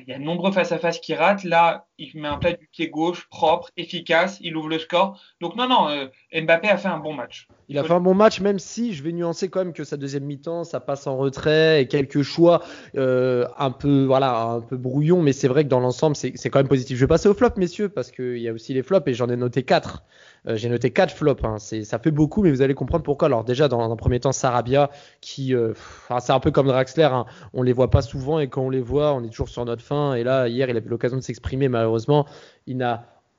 il y a de nombreux face à face qui ratent. Là, il met un plat du pied gauche propre, efficace, il ouvre le score. Donc non, non, euh, Mbappé a fait un bon match.
Il a fait un bon match, même si je vais nuancer quand même que sa deuxième mi-temps, ça passe en retrait et quelques choix euh, un peu, voilà, un peu brouillon, mais c'est vrai que dans l'ensemble, c'est quand même positif. Je vais passer au flop, messieurs, parce qu'il y a aussi les flops et j'en ai noté quatre. Euh, J'ai noté quatre flops. Hein. Ça fait beaucoup, mais vous allez comprendre pourquoi. Alors déjà, dans un premier temps, Sarabia, qui, euh, c'est un peu comme Draxler. Hein. On les voit pas souvent et quand on les voit, on est toujours sur notre fin. Et là, hier, il avait l'occasion de s'exprimer. Malheureusement, il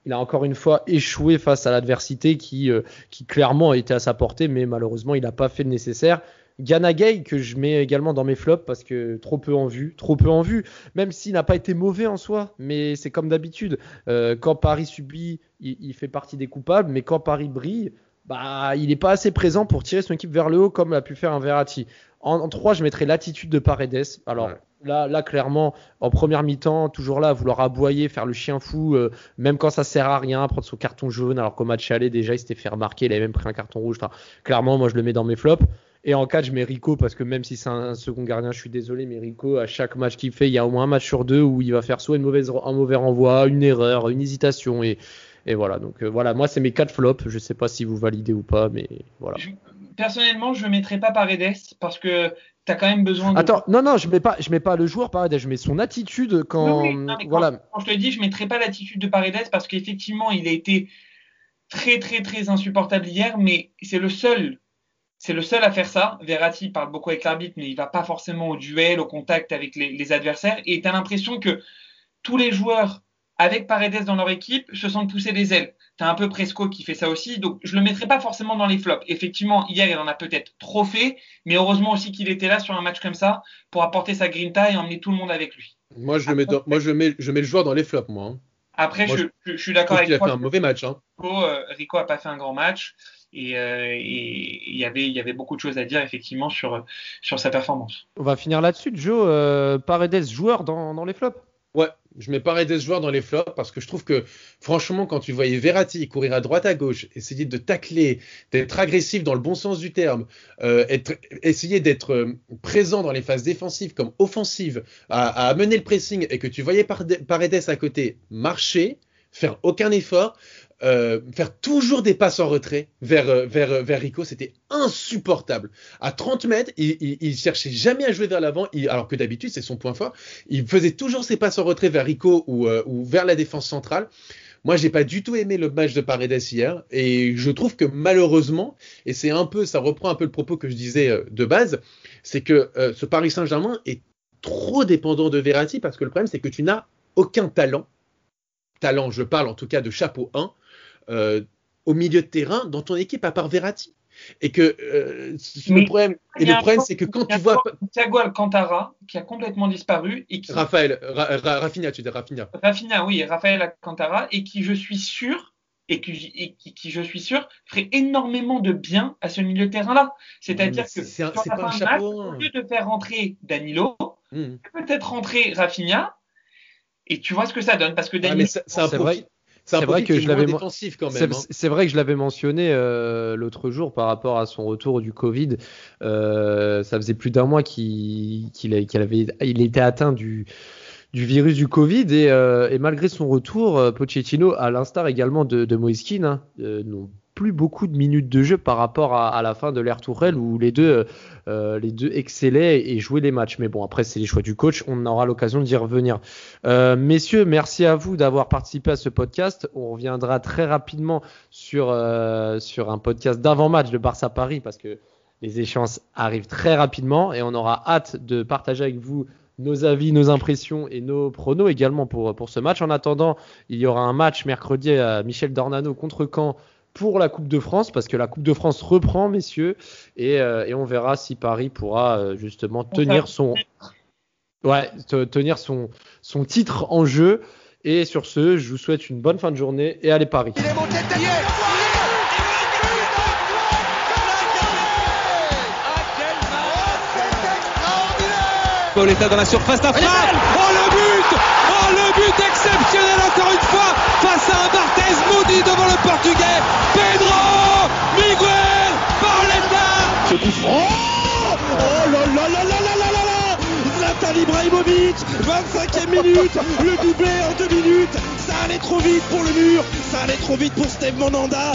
il a encore une fois échoué face à l'adversité qui, euh, qui clairement été à sa portée, mais malheureusement, il n'a pas fait le nécessaire. Ganagay que je mets également dans mes flops parce que trop peu en vue, trop peu en vue, même s'il n'a pas été mauvais en soi, mais c'est comme d'habitude. Euh, quand Paris subit, il, il, fait partie des coupables, mais quand Paris brille, bah, il n'est pas assez présent pour tirer son équipe vers le haut comme l'a pu faire un Verratti. En, en 3, je mettrais l'attitude de Paredes. Alors, ouais. Là, là, clairement, en première mi-temps, toujours là, à vouloir aboyer, faire le chien fou, euh, même quand ça sert à rien, prendre son carton jaune, alors qu'au match aller, déjà, il s'était fait remarquer, il avait même pris un carton rouge. Enfin, clairement, moi, je le mets dans mes flops. Et en 4, je mets Rico, parce que même si c'est un second gardien, je suis désolé, mais Rico, à chaque match qu'il fait, il y a au moins un match sur deux où il va faire soit une mauvaise, un mauvais renvoi, une erreur, une hésitation. Et, et voilà, donc euh, voilà, moi, c'est mes 4 flops. Je sais pas si vous validez ou pas, mais voilà.
Je, personnellement, je ne mettrai pas Paredes, parce que tu as quand même besoin de...
Attends, non, non, je mets pas, je mets pas le joueur Paredes, je mets son attitude quand...
Oui, non,
voilà.
Quand, quand, je te dis, je mettrai pas l'attitude de Paredes parce qu'effectivement, il a été très, très, très insupportable hier, mais c'est le seul, c'est le seul à faire ça. Verratti parle beaucoup avec l'arbitre, mais il va pas forcément au duel, au contact avec les, les adversaires, et tu as l'impression que tous les joueurs avec Paredes dans leur équipe se sentent pousser des ailes. Tu as un peu Presco qui fait ça aussi, donc je le mettrai pas forcément dans les flops. Effectivement, hier, il en a peut-être trop fait, mais heureusement aussi qu'il était là sur un match comme ça pour apporter sa grinta et emmener tout le monde avec lui.
Moi, je, Après, mets, dans, moi je, mets, je mets le joueur dans les flops, moi. Hein.
Après,
moi,
je, je, je, suis d'accord avec
toi.
Il
a fait un mauvais match. Hein.
Rico, euh, Rico a pas fait un grand match. Et, euh, et il y avait il y avait beaucoup de choses à dire effectivement sur sur sa performance.
On va finir là-dessus, Joe. Euh, Paredes joueur dans, dans les flops?
Ouais, je mets Paredes joueur dans les flops parce que je trouve que franchement quand tu voyais Verratti courir à droite à gauche, essayer de tacler, d'être agressif dans le bon sens du terme, euh, être, essayer d'être euh, présent dans les phases défensives comme offensives, à, à amener le pressing et que tu voyais Paredes à côté marcher, faire aucun effort, euh, faire toujours des passes en retrait vers, euh, vers, vers Rico, c'était insupportable. À 30 mètres, il, il, cherchait jamais à jouer vers l'avant, alors que d'habitude c'est son point fort. Il faisait toujours ses passes en retrait vers Rico ou, euh, vers la défense centrale. Moi, j'ai pas du tout aimé le match de Paredes hier, et je trouve que malheureusement, et c'est un peu, ça reprend un peu le propos que je disais euh, de base, c'est que euh, ce Paris Saint-Germain est trop dépendant de Verratti parce que le problème c'est que tu n'as aucun talent. Talent, je parle en tout cas de chapeau 1, euh, au milieu de terrain dans ton équipe à part Verratti. Et que euh, le problème, et le problème c'est que quand tu vois
Thiago Alcantara qui a complètement disparu et qui
Raphaël Ra, Ra, Rafinha tu dis Rafinha
Rafinha oui Raphaël Alcantara et qui je suis sûr et qui, qui, je suis sûr, ferait énormément de bien à ce milieu de terrain-là. C'est-à-dire que
c'est pas un
match,
chapeau.
au lieu de faire rentrer Danilo,
Hmm.
peut-être rentrer Rafinha, et tu vois ce que ça donne. Parce que
Ah,
Danilo,
mais c'est c'est un
C'est
profil,
vrai-
c'est
vrai que je l'avais
défensif quand
C'est
hein.
c'est vrai que je l'avais mentionné euh, l'autre jour par rapport à son retour du Covid. Euh, ça faisait plus d'un mois qu'il avait, il était atteint du, du virus du Covid et, euh, et malgré son retour, Pochettino, à l'instar également de, de hein, n'ont plus beaucoup de minutes de jeu par rapport à, la fin de l'ère Tourelle où les deux, euh, les deux excellaient et jouaient les matchs. Mais bon, après c'est les choix du coach, on aura l'occasion d'y revenir. Euh, messieurs, merci à vous d'avoir participé à ce podcast. On reviendra très rapidement sur, euh, sur un podcast d'avant-match de Barça Paris parce que les échéances arrivent très rapidement et on aura hâte de partager avec vous nos avis, nos impressions et nos pronos également pour, pour ce match. En attendant, il y aura un match mercredi à Michel Dornano contre Caen pour la Coupe de France parce que la Coupe de France reprend, messieurs, et, euh, et on verra si Paris pourra euh, justement tenir son, ouais, te- tenir son, son titre en jeu. Et sur ce, je vous souhaite une bonne fin de journée et allez Paris.
Il est monté de.
Pauletta dans la surface d'affaire. Oh le but Oh le but exceptionnel encore une fois face maudit devant le portugais. Pedro Miguel Pauletta
Ce coup franc. Oh là là là là là là là. Là Zlatan Ibrahimovic 25e minute. Le doublé en deux minutes. Ça allait trop vite pour le mur. Ça allait trop vite pour Steve Monanda